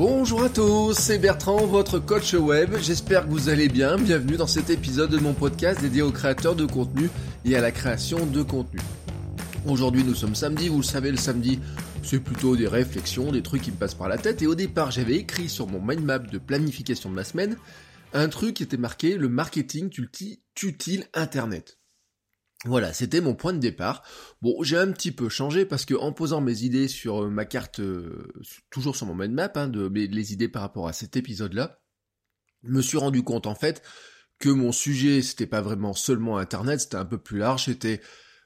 Bonjour à tous, c'est Bertrand, votre coach web. J'espère que vous allez bien. Bienvenue dans cet épisode de mon podcast dédié aux créateurs de contenu et à la création de contenu. Aujourd'hui, nous sommes samedi. Vous le savez, le samedi, c'est plutôt des réflexions, des trucs qui me passent par la tête. Et au départ, j'avais écrit sur mon mind map de planification de ma semaine un truc qui était marqué le marketing utile Internet. Voilà, c'était mon point de départ. Bon, j'ai un petit peu changé parce que en posant mes idées sur euh, ma carte, euh, toujours sur mon mind map, hein, de mes, les idées par rapport à cet épisode-là, je me suis rendu compte en fait que mon sujet c'était pas vraiment seulement Internet, c'était un peu plus large, c'était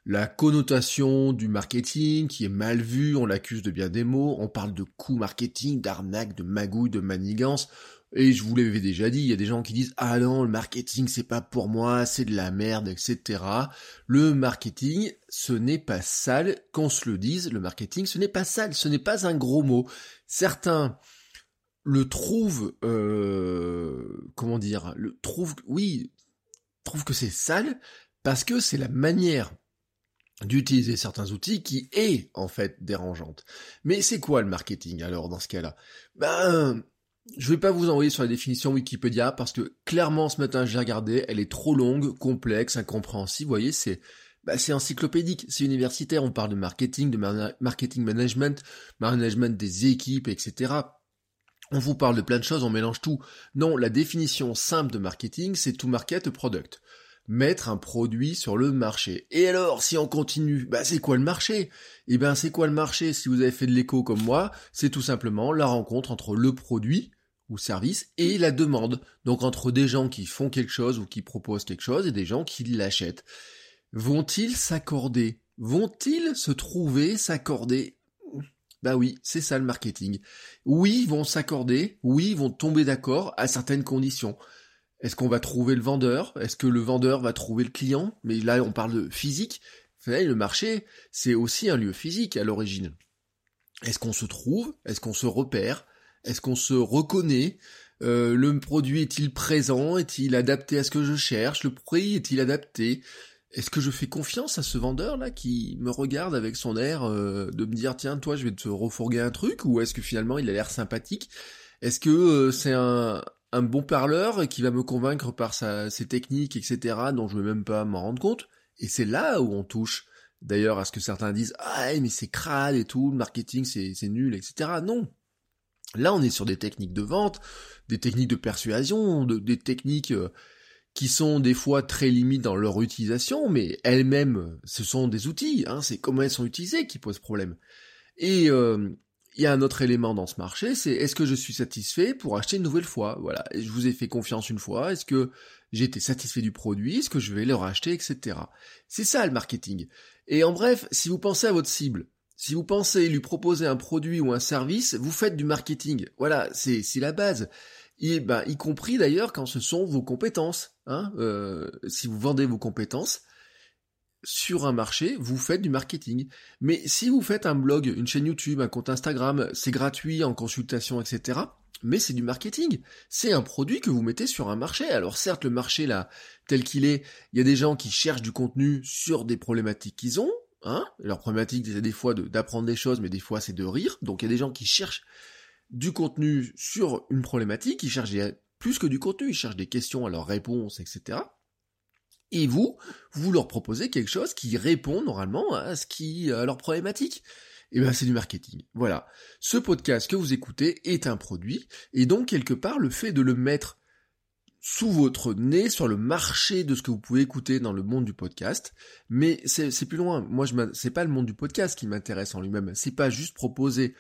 la connotation du marketing qui est mal vue, on l'accuse de bien des mots, on parle de coût marketing, d'arnaque, de magouille, de manigance. Et je vous l'avais déjà dit, il y a des gens qui disent ah non le marketing c'est pas pour moi, c'est de la merde, etc. Le marketing ce n'est pas sale, qu'on se le dise, le marketing ce n'est pas sale, ce n'est pas un gros mot. Certains le trouvent, euh, comment dire, le trouvent, oui, trouvent que c'est sale parce que c'est la manière d'utiliser certains outils qui est en fait dérangeante. Mais c'est quoi le marketing alors dans ce cas-là? Ben je vais pas vous envoyer sur la définition Wikipédia parce que clairement ce matin j'ai regardé, elle est trop longue, complexe, incompréhensible. Vous voyez, c'est bah, encyclopédique, c'est universitaire. On parle de marketing, de marketing management, management des équipes, etc. On vous parle de plein de choses, on mélange tout. Non, la définition simple de marketing, c'est to market product. Mettre un produit sur le marché. Et alors, si on continue, bah c'est quoi le marché? Eh ben c'est quoi le marché? Si vous avez fait de l'écho comme moi, c'est tout simplement la rencontre entre le produit service et la demande. Donc entre des gens qui font quelque chose ou qui proposent quelque chose et des gens qui l'achètent. Vont-ils s'accorder? Vont-ils se trouver, s'accorder? Bah oui, c'est ça le marketing. Oui, vont s'accorder, oui, vont tomber d'accord à certaines conditions. Est-ce qu'on va trouver le vendeur? Est-ce que le vendeur va trouver le client? Mais là, on parle de physique. le marché, c'est aussi un lieu physique à l'origine. Est-ce qu'on se trouve? Est-ce qu'on se repère? Est-ce qu'on se reconnaît? Euh, Le produit est-il présent? Est-il adapté à ce que je cherche? Le prix est-il adapté? Est-ce que je fais confiance à ce vendeur là qui me regarde avec son air euh, de me dire tiens toi je vais te refourguer un truc? Ou est-ce que finalement il a l'air sympathique? Est-ce que euh, c'est un, bon parleur qui va me convaincre par ses techniques etc dont je vais même pas m'en rendre compte? Et c'est là où on touche d'ailleurs à ce que certains disent ah mais c'est crade et tout le marketing c'est nul etc. Non Là, on est sur des techniques de vente, des techniques de persuasion, des techniques euh, qui sont des fois très limites dans leur utilisation, mais elles-mêmes, ce sont des outils, hein, c'est comment elles sont utilisées qui pose problème. Et euh, il y a un autre élément dans ce marché, c'est est-ce que je suis satisfait pour acheter une nouvelle fois? Voilà, je vous ai fait confiance une fois, est-ce que j'ai été satisfait du produit, est-ce que je vais le racheter, etc. C'est ça le marketing. Et en bref, si vous pensez à votre cible, si vous pensez lui proposer un produit ou un service, vous faites du marketing. Voilà, c'est la base. Et ben, y compris d'ailleurs quand ce sont vos compétences. Hein, euh, si vous vendez vos compétences sur un marché, vous faites du marketing. Mais si vous faites un blog, une chaîne YouTube, un compte Instagram, c'est gratuit en consultation, etc. Mais c'est du marketing. C'est un produit que vous mettez sur un marché. Alors certes, le marché là, tel qu'il est, il y a des gens qui cherchent du contenu sur des problématiques qu'ils ont, Hein Leur problématique, c'est des fois d'apprendre des choses, mais des fois c'est de rire. Donc il y a des gens qui cherchent du contenu sur une problématique, ils cherchent plus que du contenu, ils cherchent des questions à leurs réponses, etc. Et vous, vous leur proposez quelque chose qui répond normalement à ce qui à leur problématique. Et eh ben c'est du marketing. Voilà. Ce podcast que vous écoutez est un produit, et donc quelque part le fait de le mettre sous votre nez sur le marché de ce que vous pouvez écouter dans le monde du podcast. Mais c'est plus loin. Moi, je c'est pas le monde du podcast qui m'intéresse en lui-même. C'est pas juste proposer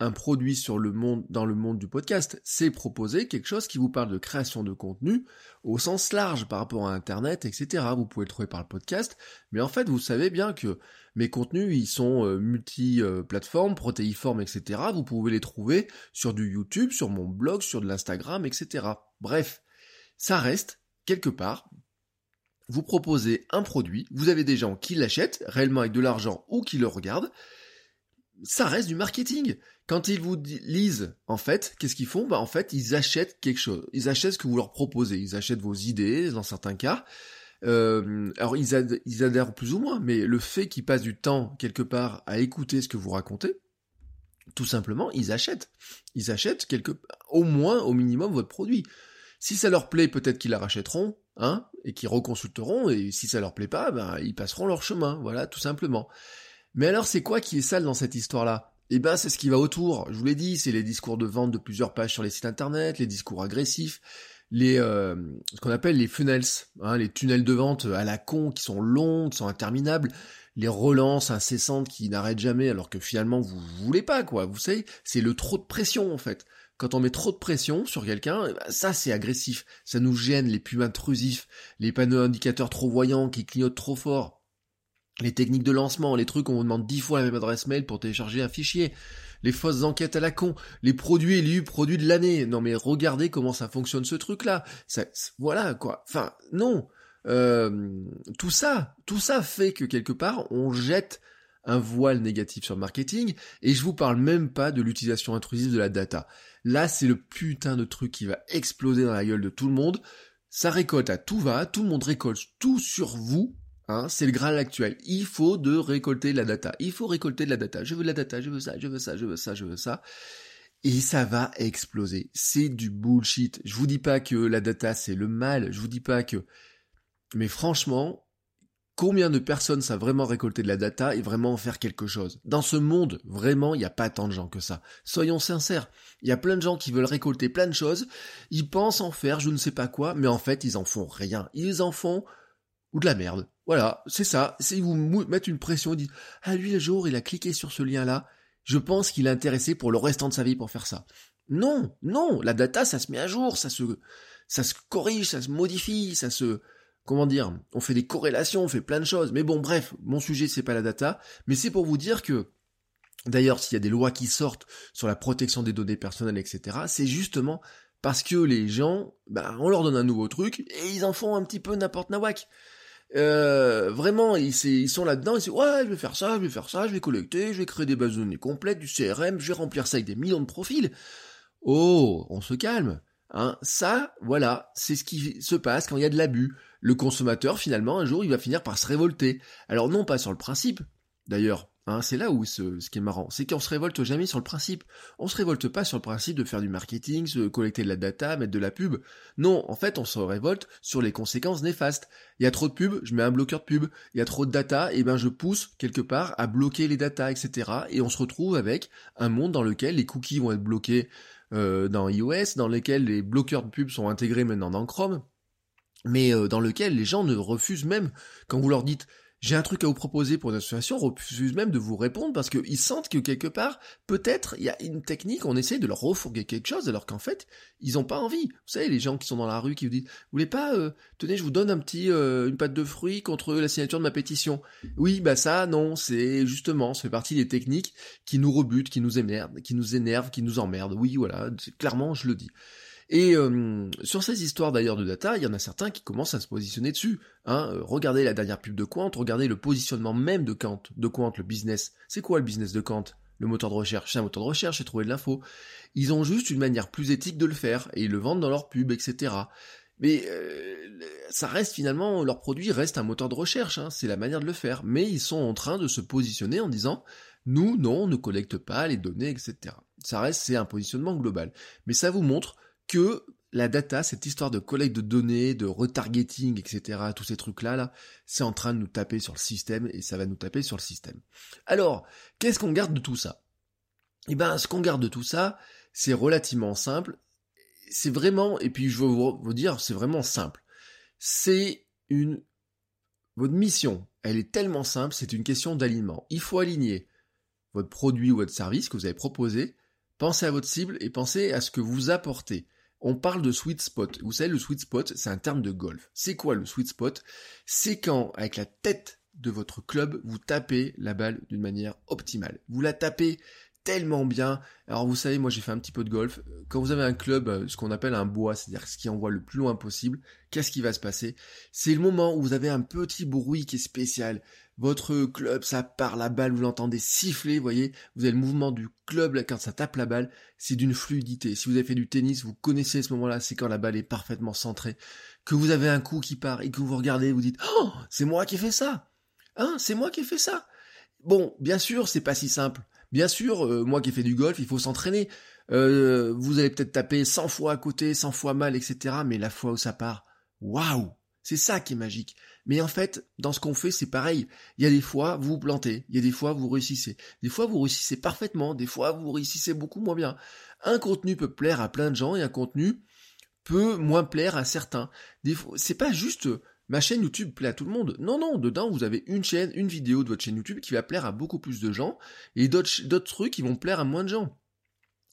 un produit sur le monde, dans le monde du podcast. C'est proposer quelque chose qui vous parle de création de contenu au sens large par rapport à Internet, etc. Vous pouvez le trouver par le podcast. Mais en fait, vous savez bien que Mes contenus, ils sont euh, multi-plateformes, protéiformes, etc. Vous pouvez les trouver sur du YouTube, sur mon blog, sur de l'Instagram, etc. Bref, ça reste, quelque part, vous proposez un produit, vous avez des gens qui l'achètent, réellement avec de l'argent, ou qui le regardent, ça reste du marketing. Quand ils vous lisent, en fait, qu'est-ce qu'ils font? Bah en fait, ils achètent quelque chose. Ils achètent ce que vous leur proposez. Ils achètent vos idées, dans certains cas. Euh, alors ils, adhèrent plus ou moins, mais le fait qu'ils passent du temps quelque part à écouter ce que vous racontez, tout simplement, ils achètent. Ils achètent quelque, au moins, au minimum, votre produit. Si ça leur plaît, peut-être qu'ils la rachèteront, hein, et qu'ils reconsulteront, et si ça leur plaît pas, ben, ils passeront leur chemin, voilà, tout simplement. Mais alors, c'est quoi qui est sale dans cette histoire-là? Eh ben, c'est ce qui va autour. Je vous l'ai dit, c'est les discours de vente de plusieurs pages sur les sites internet, les discours agressifs, les euh, ce qu'on appelle les funnels, hein, les tunnels de vente à la con qui sont longs, qui sont interminables, les relances incessantes qui n'arrêtent jamais alors que finalement vous, voulez pas quoi. Vous savez, c'est le trop de pression en fait. Quand on met trop de pression sur quelqu'un, eh ben, ça c'est agressif, ça nous gêne, les pubs intrusifs, les panneaux indicateurs trop voyants qui clignotent trop fort, les techniques de lancement, les trucs où on vous demande dix fois la même adresse mail pour télécharger un fichier, les fausses enquêtes à la con, les produits élus, produits de l'année. Non mais regardez comment ça fonctionne ce truc-là. voilà quoi. Enfin non. Euh, tout ça, tout ça fait que quelque part on jette un voile négatif sur le marketing et je vous parle même pas de l'utilisation intrusive de la data. Là c'est le putain de truc qui va exploser dans la gueule de tout le monde. Ça récolte à tout va, tout le monde récolte tout sur vous Hein, c'est le Graal actuel. Il faut de récolter de la data. Il faut récolter de la data. Je veux de la data, je veux ça, je veux ça, je veux ça, je veux ça. Et ça va exploser. C'est du bullshit. Je vous dis pas que la data c'est le mal. Je vous dis pas que. Mais franchement, combien de personnes savent vraiment récolter de la data et vraiment en faire quelque chose Dans ce monde, vraiment, il n'y a pas tant de gens que ça. Soyons sincères. Il y a plein de gens qui veulent récolter plein de choses. Ils pensent en faire je ne sais pas quoi, mais en fait, ils en font rien. Ils en font ou de la merde. Voilà, c'est ça. C'est vous mettre une pression dire ah lui le jour il a cliqué sur ce lien là, je pense qu'il est intéressé pour le restant de sa vie pour faire ça. Non, non, la data ça se met à jour, ça se ça se corrige, ça se modifie, ça se comment dire, on fait des corrélations, on fait plein de choses. Mais bon, bref, mon sujet c'est pas la data, mais c'est pour vous dire que D'ailleurs, s'il y a des lois qui sortent sur la protection des données personnelles, etc., c'est justement parce que les gens, ben, on leur donne un nouveau truc et ils en font un petit peu n'importe nawak. Euh, vraiment, ils, ils sont là-dedans, ils disent ouais, je vais faire ça, je vais faire ça, je vais collecter, je vais créer des bases de données complètes, du CRM, je vais remplir ça avec des millions de profils. Oh, on se calme. Hein, ça, voilà, c'est ce qui se passe quand il y a de l'abus. Le consommateur, finalement, un jour, il va finir par se révolter. Alors non pas sur le principe, d'ailleurs, Hein, c'est là où ce, ce, qui est marrant, c'est qu'on se révolte jamais sur le principe. On se révolte pas sur le principe de faire du marketing, de collecter de la data, mettre de la pub. Non, en fait, on se révolte sur les conséquences néfastes. Il y a trop de pub, je mets un bloqueur de pub. Il y a trop de data, et ben je pousse quelque part à bloquer les data, etc. Et on se retrouve avec un monde dans lequel les cookies vont être bloqués euh, dans iOS, dans lequel les bloqueurs de pub sont intégrés maintenant dans Chrome, mais euh, dans lequel les gens ne refusent même quand vous leur dites j'ai un truc à vous proposer pour une association, refuse même de vous répondre parce qu'ils sentent que quelque part, peut-être, il y a une technique, on essaie de leur refourguer quelque chose alors qu'en fait, ils n'ont pas envie. Vous savez, les gens qui sont dans la rue qui vous disent, vous voulez pas, euh, tenez, je vous donne un petit, euh, une pâte de fruits contre la signature de ma pétition. Oui, bah ça, non, c'est justement, ça fait partie des techniques qui nous rebutent, qui nous énervent, qui nous énervent, qui nous emmerdent. Oui, voilà, clairement, je le dis. Et euh, sur ces histoires d'ailleurs de data, il y en a certains qui commencent à se positionner dessus. Hein. Euh, regardez la dernière pub de Quant, regardez le positionnement même de Quant, de Quant, le business. C'est quoi le business de Quant? Le moteur de recherche, c'est un moteur de recherche, et trouver de l'info. Ils ont juste une manière plus éthique de le faire, et ils le vendent dans leur pub, etc. Mais euh, ça reste finalement, leur produit reste un moteur de recherche, hein. c'est la manière de le faire. Mais ils sont en train de se positionner en disant, nous, non, on ne collecte pas les données, etc. Ça reste, c'est un positionnement global. Mais ça vous montre que la data, cette histoire de collecte de données, de retargeting, etc., tous ces trucs-là, là, c'est en train de nous taper sur le système et ça va nous taper sur le système. Alors, qu'est-ce qu'on garde de tout ça? Eh ben, ce qu'on garde de tout ça, c'est relativement simple. C'est vraiment, et puis je veux vous dire, c'est vraiment simple. C'est une, votre mission, elle est tellement simple, c'est une question d'alignement. Il faut aligner votre produit ou votre service que vous avez proposé, pensez à votre cible et pensez à ce que vous apportez on parle de sweet spot. Vous savez, le sweet spot, c'est un terme de golf. C'est quoi le sweet spot? C'est quand, avec la tête de votre club, vous tapez la balle d'une manière optimale. Vous la tapez tellement bien. Alors vous savez, moi j'ai fait un petit peu de golf. Quand vous avez un club, ce qu'on appelle un bois, c'est-à-dire ce qui envoie le plus loin possible, qu'est-ce qui va se passer? C'est le moment où vous avez un petit bruit qui est spécial. Votre club, ça part la balle, vous l'entendez siffler, voyez, vous avez le mouvement du club là, quand ça tape la balle, c'est d'une fluidité. Si vous avez fait du tennis, vous connaissez ce moment-là, c'est quand la balle est parfaitement centrée, que vous avez un coup qui part et que vous regardez, vous dites "Oh, c'est moi qui ai fait ça." Hein, c'est moi qui ai fait ça. Bon, bien sûr, c'est pas si simple. Bien sûr, euh, moi qui ai fait du golf, il faut s'entraîner. Euh, vous allez peut-être taper 100 fois à côté, 100 fois mal, etc. Mais la fois où ça part, waouh C'est ça qui est magique. Mais en fait, dans ce qu'on fait, c'est pareil. Il y a des fois, vous vous plantez. Il y a des fois, vous réussissez. Des fois, vous réussissez parfaitement. Des fois, vous réussissez beaucoup moins bien. Un contenu peut plaire à plein de gens et un contenu peut moins plaire à certains. Des c'est pas juste ma chaîne YouTube plaît à tout le monde. Non, non, dedans, vous avez une chaîne, une vidéo de votre chaîne YouTube qui va plaire à beaucoup plus de gens et d'autres trucs qui vont plaire à moins de gens.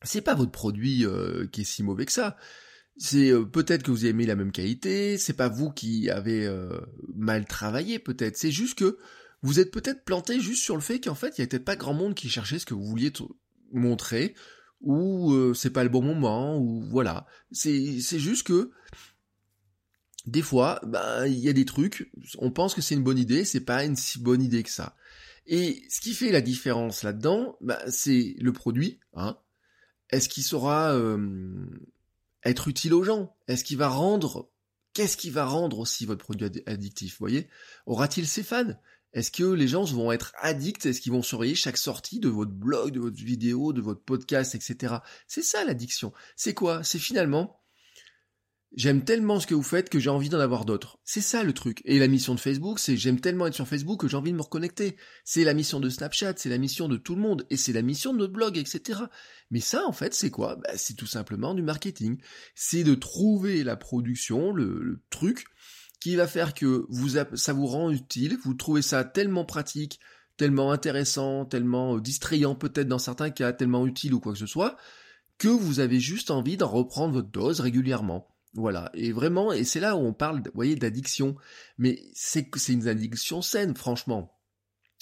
C'est pas votre produit euh, qui est si mauvais que ça. C'est euh, peut-être que vous avez aimé la même qualité, c'est pas vous qui avez euh, mal travaillé peut-être, c'est juste que vous êtes peut-être planté juste sur le fait qu'en fait, il y a peut-être pas grand monde qui cherchait ce que vous vouliez montrer, ou c'est pas le bon moment, ou voilà. C'est juste que des fois, ben, il y a des trucs, on pense que c'est une bonne idée, c'est pas une si bonne idée que ça. Et ce qui fait la différence là-dedans, ben, c'est le produit. Hein. Est-ce qu'il euh, être utile aux gens. Est-ce qu'il va rendre Qu'est-ce qui va rendre aussi votre produit addictif voyez? Aura-t-il ses fans? Est-ce que les gens vont être addicts? Est-ce qu'ils vont surveiller chaque sortie de votre blog, de votre vidéo, de votre podcast, etc. C'est ça l'addiction. C'est quoi? C'est finalement J'aime tellement ce que vous faites que j'ai envie d'en avoir d'autres. C'est ça le truc. Et la mission de Facebook, c'est j'aime tellement être sur Facebook que j'ai envie de me reconnecter. C'est la mission de Snapchat, c'est la mission de tout le monde, et c'est la mission de notre blog, etc. Mais ça, en fait, c'est quoi? Bah, C'est tout simplement du marketing. C'est de trouver la production, le, truc, qui va faire que vous, ça vous rend utile, vous trouvez ça tellement pratique, tellement intéressant, tellement distrayant peut-être dans certains cas, tellement utile ou quoi que ce soit, que vous avez juste envie d'en reprendre votre dose régulièrement. Voilà, et vraiment, et c'est là où on parle, vous voyez, d'addiction, mais c'est c'est une addiction saine, franchement.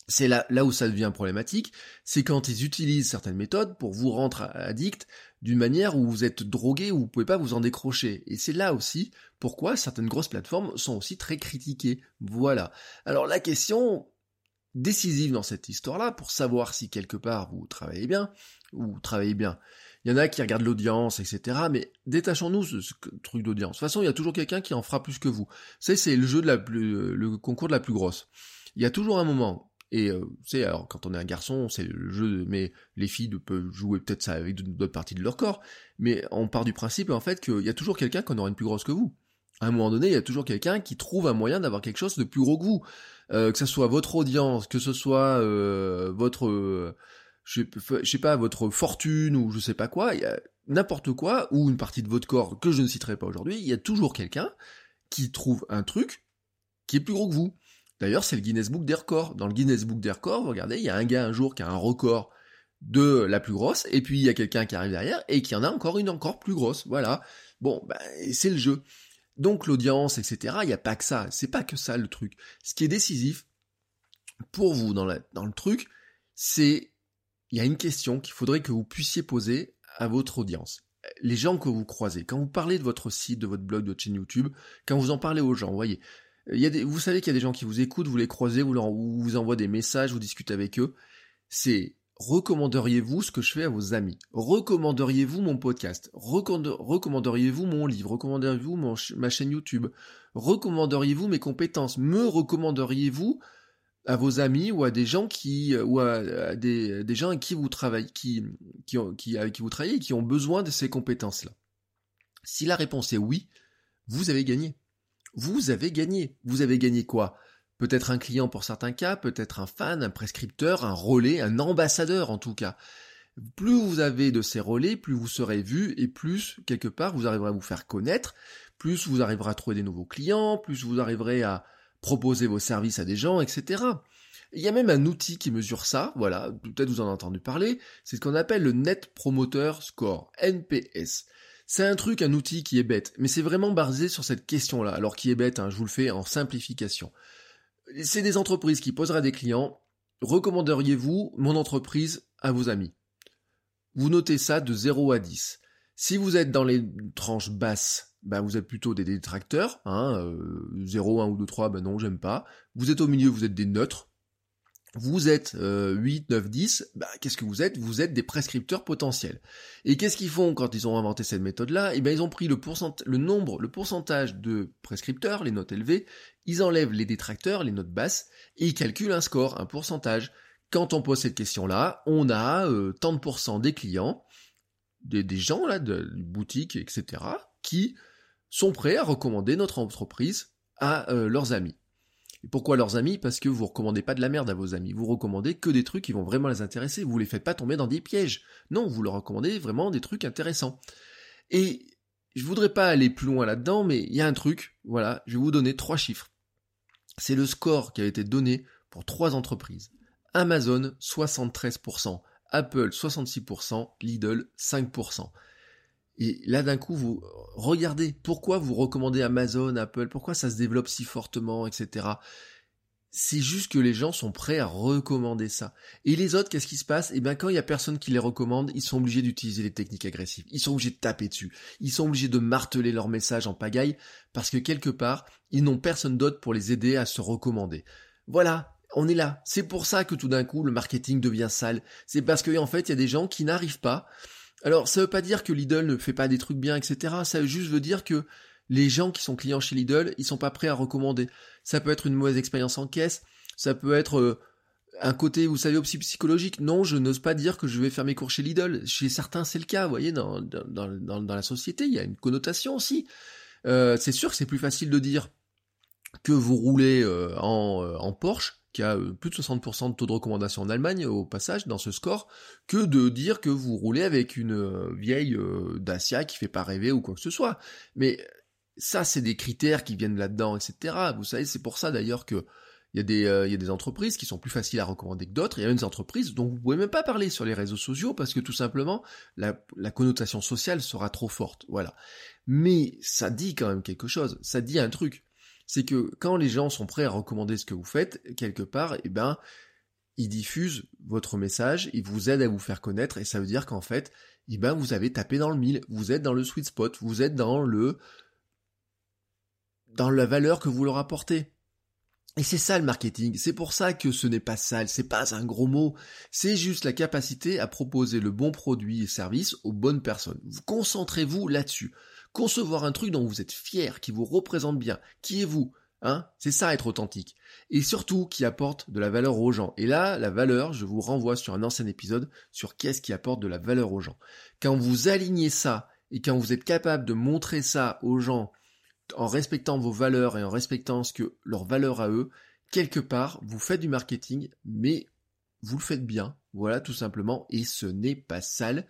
C'est là, où ça devient problématique, c'est quand ils utilisent certaines méthodes pour vous rendre addict d'une manière où vous êtes drogué, où vous pouvez pas vous en décrocher. Et c'est là aussi pourquoi certaines grosses plateformes sont aussi très critiquées. Voilà. Alors la question décisive dans cette histoire-là, pour savoir si quelque part vous travaillez bien, ou travaillez bien, il y en a qui regardent l'audience, etc. Mais détachons-nous de ce truc d'audience. De toute façon, il y a toujours quelqu'un qui en fera plus que vous. C'est c'est le jeu de la plus, le concours de la plus grosse. Il y a toujours un moment. Et euh, c'est alors quand on est un garçon, c'est le jeu. Mais les filles peuvent jouer peut-être ça avec d'autres parties de leur corps. Mais on part du principe en fait qu'il y a toujours quelqu'un qui en aura une plus grosse que vous. À un moment donné, il y a toujours quelqu'un qui trouve un moyen d'avoir quelque chose de plus gros que vous. Euh, que ce soit votre audience, que ce soit euh, votre je, sais pas, votre fortune ou je sais pas quoi, il y a n'importe quoi, ou une partie de votre corps que je ne citerai pas aujourd'hui, il y a toujours quelqu'un qui trouve un truc qui est plus gros que vous. D'ailleurs, c'est le Guinness Book des records. Dans le Guinness Book des records, regardez, il y a un gars un jour qui a un record de la plus grosse, et puis il y a quelqu'un qui arrive derrière et qui en a encore une encore plus grosse. Voilà. Bon, ben, c'est le jeu. Donc l'audience, etc., il n'y a pas que ça. C'est pas que ça le truc. Ce qui est décisif pour vous dans le truc, c'est il y a une question qu'il faudrait que vous puissiez poser à votre audience. Les gens que vous croisez, quand vous parlez de votre site, de votre blog, de votre chaîne YouTube, quand vous en parlez aux gens, vous voyez, vous savez qu'il y a des gens qui vous écoutent, vous les croisez, vous leur vous envoient des messages, vous discutez avec eux. C'est recommanderiez-vous ce que je fais à vos amis? Recommanderiez-vous mon podcast? Recommanderiez-vous mon livre? Recommanderiez-vous ma chaîne YouTube? Recommanderiez-vous mes compétences? Me recommanderiez-vous à vos amis ou à des gens qui ou à, des, des, gens avec qui vous travaillez qui avec qui vous travaillez qui ont besoin de ces compétences là. Si la réponse est oui, vous avez gagné. Vous avez gagné. Vous avez gagné quoi? Peut-être un client pour certains cas, peut-être un fan, un prescripteur, un relais, un ambassadeur en tout cas. Plus vous avez de ces relais, plus vous serez vu et plus quelque part vous arriverez à vous faire connaître, plus vous arriverez à trouver des nouveaux clients, plus vous arriverez à, proposer vos services à des gens, etc. Il y a même un outil qui mesure ça, voilà, peut-être vous en avez entendu parler, c'est ce qu'on appelle le Net Promoter Score, NPS. C'est un truc, un outil qui est bête, mais c'est vraiment basé sur cette question-là, alors qui est bête, hein, je vous le fais en simplification. c'est des entreprises qui poseraient des clients. Recommanderiez-vous mon entreprise à vos amis? Vous notez ça de 0 à 10. Si vous êtes dans les tranches basses, bah vous êtes plutôt des détracteurs, hein, 0, 1 ou 2, 3, ben non, j'aime pas. Vous êtes au milieu, vous êtes des neutres, vous êtes 8, 9, 10, bah, qu'est-ce que vous êtes? Vous êtes des prescripteurs potentiels. Et qu'est-ce qu'ils font quand ils ont inventé cette méthode-là? Eh bien, ils ont pris le, le nombre, le pourcentage de prescripteurs, les notes élevées, ils enlèvent les détracteurs, les notes basses, et ils calculent un score, un pourcentage. Quand on pose cette question-là, on a euh, tant de pourcents des clients, des, gens là, de, boutiques, etc., qui sont prêts à recommander notre entreprise à euh, leurs amis. Et pourquoi leurs amis? Parce que vous recommandez pas de la merde à vos amis. Vous recommandez que des trucs qui vont vraiment les intéresser. Vous les faites pas tomber dans des pièges. Non, vous leur recommandez vraiment des trucs intéressants. Et je voudrais pas aller plus loin là-dedans, mais il y a un truc. Voilà, je vais vous donner trois chiffres. C'est le score qui a été donné pour trois entreprises. Amazon 73%, Apple 66%, Lidl 5%. Et là, d'un coup, vous regardez pourquoi vous recommandez Amazon, Apple, pourquoi ça se développe si fortement, etc. C'est juste que les gens sont prêts à recommander ça. Et les autres, qu'est-ce qui se passe? Eh bien, quand il y a personne qui les recommande, ils sont obligés d'utiliser les techniques agressives. Ils sont obligés de taper dessus. Ils sont obligés de marteler leur message en pagaille parce que quelque part, ils n'ont personne d'autre pour les aider à se recommander. Voilà, on est là. C'est pour ça que tout d'un coup, le marketing devient sale. C'est parce qu'en fait, il y a des gens qui n'arrivent pas alors, ça veut pas dire que Lidl ne fait pas des trucs bien, etc. Ça juste veut dire que les gens qui sont clients chez Lidl, ils sont pas prêts à recommander. Ça peut être une mauvaise expérience en caisse, ça peut être euh, un côté, vous savez, aussi psychologique. Non, je n'ose pas dire que je vais faire mes cours chez Lidl. Chez certains, c'est le cas, vous voyez, dans, la société, il y a une connotation aussi. Euh, c'est sûr que c'est plus facile de dire que vous roulez euh, en Porsche qui a euh, plus de 60% de taux de recommandation en Allemagne au passage dans ce score, que de dire que vous roulez avec une euh, vieille euh, Dacia qui fait pas rêver ou quoi que ce soit. Mais ça, c'est des critères qui viennent là-dedans, etc. Vous savez, c'est pour ça d'ailleurs que il y, a des, y a des entreprises qui sont plus faciles à recommander que d'autres. Il y a des entreprises dont vous pouvez même pas parler sur les réseaux sociaux parce que tout simplement la, la connotation sociale sera trop forte. Voilà. Mais ça dit quand même quelque chose. Ça dit un truc c'est que quand les gens sont prêts à recommander ce que vous faites, quelque part, eh ben, ils diffusent votre message, ils vous aident à vous faire connaître, et ça veut dire qu'en fait, eh ben, vous avez tapé dans le mille, vous êtes dans le sweet spot, vous êtes dans le, dans la valeur que vous leur apportez. Et c'est ça le marketing, c'est pour ça que ce n'est pas sale, c'est pas un gros mot, c'est juste la capacité à proposer le bon produit et service aux bonnes personnes. Concentrez-vous là-dessus concevoir un truc dont vous êtes fier, qui vous représente bien, qui est vous. Hein c'est ça être authentique. Et surtout qui apporte de la valeur aux gens. Et là, la valeur, je vous renvoie sur un ancien épisode sur qu'est-ce qui apporte de la valeur aux gens. Quand vous alignez ça et quand vous êtes capable de montrer ça aux gens en respectant vos valeurs et en respectant ce que leurs valeurs à eux, quelque part, vous faites du marketing, mais vous le faites bien. Voilà, tout simplement. Et ce n'est pas sale.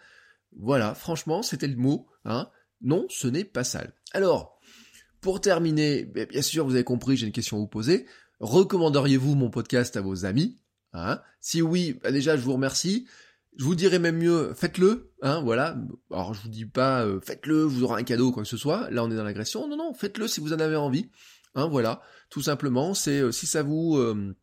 Voilà, franchement, c'était le mot. Hein non, ce n'est pas sale. Alors, pour terminer, bien sûr, vous avez compris, j'ai une question à vous poser. Recommanderiez-vous mon podcast à vos amis hein? Si oui, bah, déjà, je vous remercie. Je vous dirais même mieux, faites-le, hein, voilà. Alors je vous dis pas, euh, faites-le, vous aurez un cadeau quoi que ce soit. Là, on est dans l'agression. Non, non, faites-le si vous en avez envie. Hein, voilà, tout simplement. C'est euh, si ça vous euh,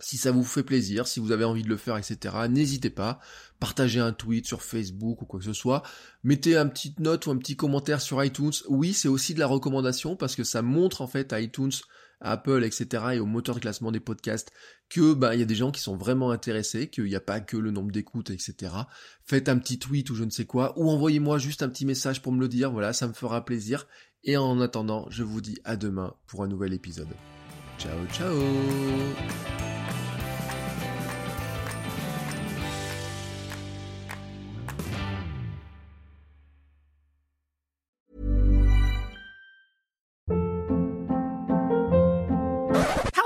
si ça vous fait plaisir, si vous avez envie de le faire, etc., n'hésitez pas. Partagez un tweet sur Facebook ou quoi que ce soit. Mettez un petite note ou un petit commentaire sur iTunes. Oui, c'est aussi de la recommandation parce que ça montre en fait à iTunes, à Apple, etc. et au moteur de classement des podcasts que bah il y a des gens qui sont vraiment intéressés, qu'il n'y a pas que le nombre d'écoutes, etc. Faites un petit tweet ou je ne sais quoi, ou envoyez-moi juste un petit message pour me le dire. Voilà, ça me fera plaisir. Et en attendant, je vous dis à demain pour un nouvel épisode. Ciao, ciao